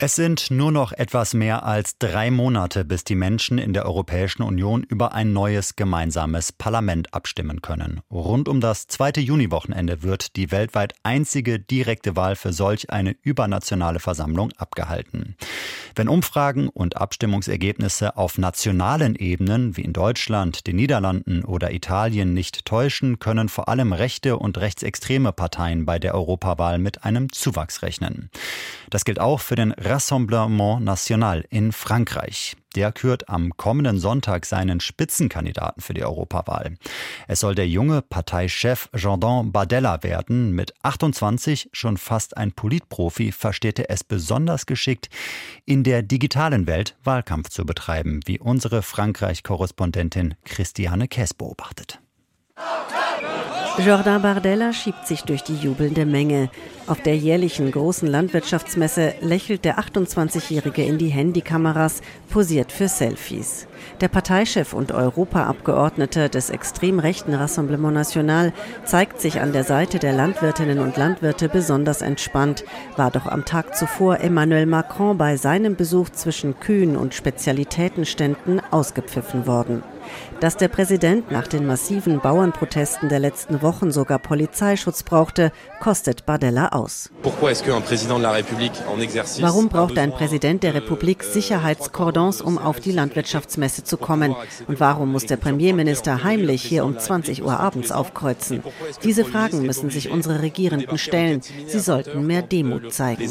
Es sind nur noch etwas mehr als drei Monate, bis die Menschen in der Europäischen Union über ein neues gemeinsames Parlament abstimmen können. Rund um das zweite Juniwochenende wird die weltweit einzige direkte Wahl für solch eine übernationale Versammlung abgehalten. Wenn Umfragen und Abstimmungsergebnisse auf nationalen Ebenen wie in Deutschland, den Niederlanden oder Italien nicht täuschen, können vor allem rechte und rechtsextreme Parteien bei der Europawahl mit einem Zuwachs rechnen. Das gilt auch für den Rassemblement National in Frankreich. Der kürt am kommenden Sonntag seinen Spitzenkandidaten für die Europawahl. Es soll der junge Parteichef Jordan Bardella werden. Mit 28 schon fast ein Politprofi versteht er es besonders geschickt, in der digitalen Welt Wahlkampf zu betreiben, wie unsere Frankreich-Korrespondentin Christiane Kess beobachtet. Jordan Bardella schiebt sich durch die jubelnde Menge. Auf der jährlichen großen Landwirtschaftsmesse lächelt der 28-Jährige in die Handykameras, posiert für Selfies. Der Parteichef und Europaabgeordnete des extrem rechten Rassemblement National zeigt sich an der Seite der Landwirtinnen und Landwirte besonders entspannt, war doch am Tag zuvor Emmanuel Macron bei seinem Besuch zwischen Kühen und Spezialitätenständen ausgepfiffen worden. Dass der Präsident nach den massiven Bauernprotesten der letzten Wochen sogar Polizeischutz brauchte, kostet Bardella aus. Warum braucht ein Präsident der Republik Sicherheitskordons, um auf die Landwirtschaftsmesse zu kommen? Und warum muss der Premierminister heimlich hier um 20 Uhr abends aufkreuzen? Diese Fragen müssen sich unsere Regierenden stellen. Sie sollten mehr Demut zeigen.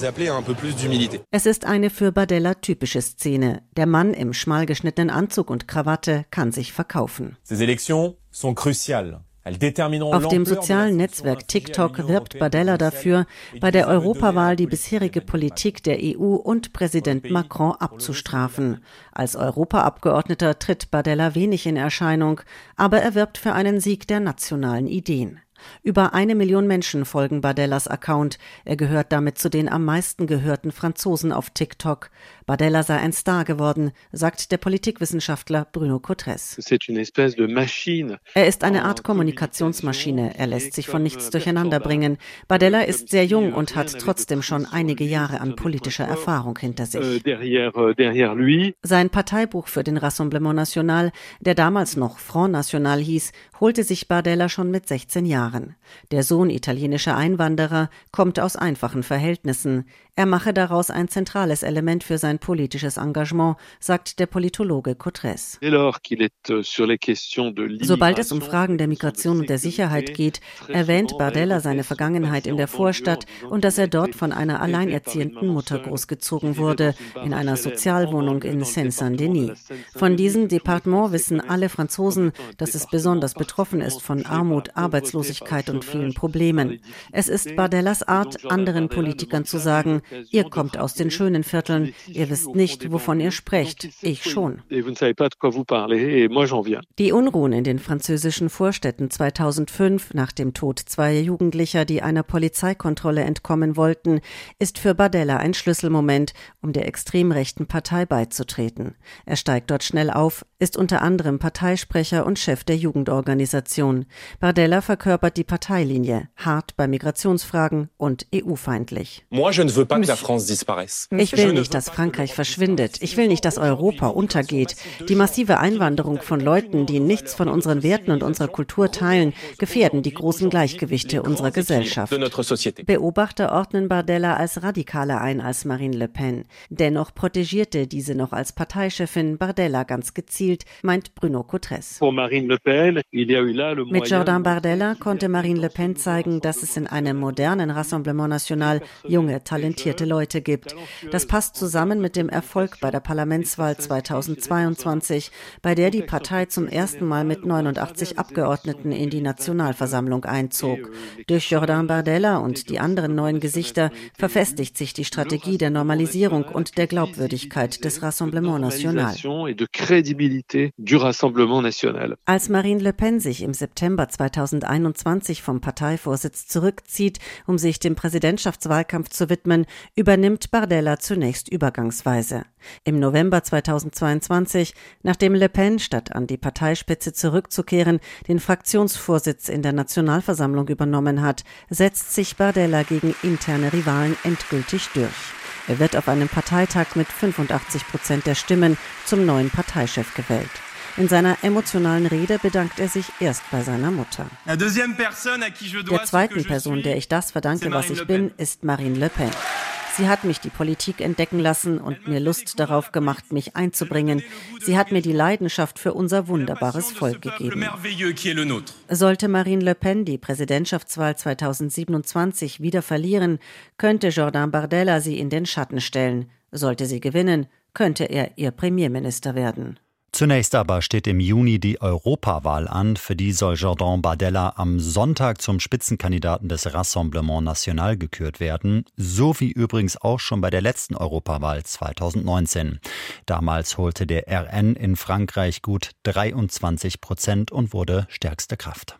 Es ist eine für Bardella typische Szene. Der Mann im schmal geschnittenen Anzug und Krawatte kann sich verkaufen. Sont cruciales. Auf dem sozialen Netzwerk TikTok wirbt Badella dafür, bei der Europawahl die bisherige Politik der EU und Präsident Macron abzustrafen. Als Europaabgeordneter tritt Badella wenig in Erscheinung, aber er wirbt für einen Sieg der nationalen Ideen. Über eine Million Menschen folgen Bardellas Account. Er gehört damit zu den am meisten gehörten Franzosen auf TikTok. Bardella sei ein Star geworden, sagt der Politikwissenschaftler Bruno Cotres. Er ist eine Art Kommunikationsmaschine. Er lässt sich von nichts durcheinanderbringen. Bardella ist sehr jung und hat trotzdem schon einige Jahre an politischer Erfahrung hinter sich. Euh, euh, Sein Parteibuch für den Rassemblement National, der damals noch Front National hieß, holte sich Bardella schon mit 16 Jahren. Der Sohn italienischer Einwanderer kommt aus einfachen Verhältnissen. Er mache daraus ein zentrales Element für sein politisches Engagement, sagt der Politologe Cotres. Euh, Sobald es um Fragen der Migration und der Sicherheit geht, erwähnt Bardella seine Vergangenheit in der Vorstadt und dass er dort von einer alleinerziehenden Mutter großgezogen wurde, in einer Sozialwohnung in Seine-Saint-Denis. Von diesem Departement wissen alle Franzosen, dass es besonders betroffen ist von Armut, Arbeitslosigkeit und vielen Problemen. Es ist Bardellas Art, anderen Politikern zu sagen, Ihr kommt aus den schönen Vierteln, ihr wisst nicht, wovon ihr sprecht. Ich schon. Die Unruhen in den französischen Vorstädten 2005 nach dem Tod zweier Jugendlicher, die einer Polizeikontrolle entkommen wollten, ist für Bardella ein Schlüsselmoment, um der extrem rechten Partei beizutreten. Er steigt dort schnell auf, ist unter anderem Parteisprecher und Chef der Jugendorganisation. Bardella verkörpert die Parteilinie, hart bei Migrationsfragen und EU-feindlich. Ich will nicht, dass Frankreich verschwindet. Ich will nicht, dass Europa untergeht. Die massive Einwanderung von Leuten, die nichts von unseren Werten und unserer Kultur teilen, gefährden die großen Gleichgewichte unserer Gesellschaft. Beobachter ordnen Bardella als radikaler ein als Marine Le Pen. Dennoch protegierte diese noch als Parteichefin Bardella ganz gezielt, meint Bruno Cotres. Mit Jordan Bardella konnte Marine Le Pen zeigen, dass es in einem modernen Rassemblement National junge, talentierte Leute gibt. Das passt zusammen mit dem Erfolg bei der Parlamentswahl 2022, bei der die Partei zum ersten Mal mit 89 Abgeordneten in die Nationalversammlung einzog. Durch Jordan Bardella und die anderen neuen Gesichter verfestigt sich die Strategie der Normalisierung und der Glaubwürdigkeit des Rassemblement National. Crédibilité du Rassemblement national. Als Marine Le Pen sich im September 2021 vom Parteivorsitz zurückzieht, um sich dem Präsidentschaftswahlkampf zu widmen, übernimmt Bardella zunächst übergangsweise. Im November 2022, nachdem Le Pen statt an die Parteispitze zurückzukehren, den Fraktionsvorsitz in der Nationalversammlung übernommen hat, setzt sich Bardella gegen interne Rivalen endgültig durch. Er wird auf einem Parteitag mit 85 Prozent der Stimmen zum neuen Parteichef gewählt. In seiner emotionalen Rede bedankt er sich erst bei seiner Mutter. Der zweiten Person, der ich das verdanke, was ich bin, ist Marine Le Pen. Sie hat mich die Politik entdecken lassen und mir Lust darauf gemacht, mich einzubringen. Sie hat mir die Leidenschaft für unser wunderbares Volk gegeben. Sollte Marine Le Pen die Präsidentschaftswahl 2027 wieder verlieren, könnte Jordan Bardella sie in den Schatten stellen. Sollte sie gewinnen, könnte er ihr Premierminister werden. Zunächst aber steht im Juni die Europawahl an. Für die soll Jordan Bardella am Sonntag zum Spitzenkandidaten des Rassemblement National gekürt werden, so wie übrigens auch schon bei der letzten Europawahl 2019. Damals holte der RN in Frankreich gut 23 Prozent und wurde stärkste Kraft.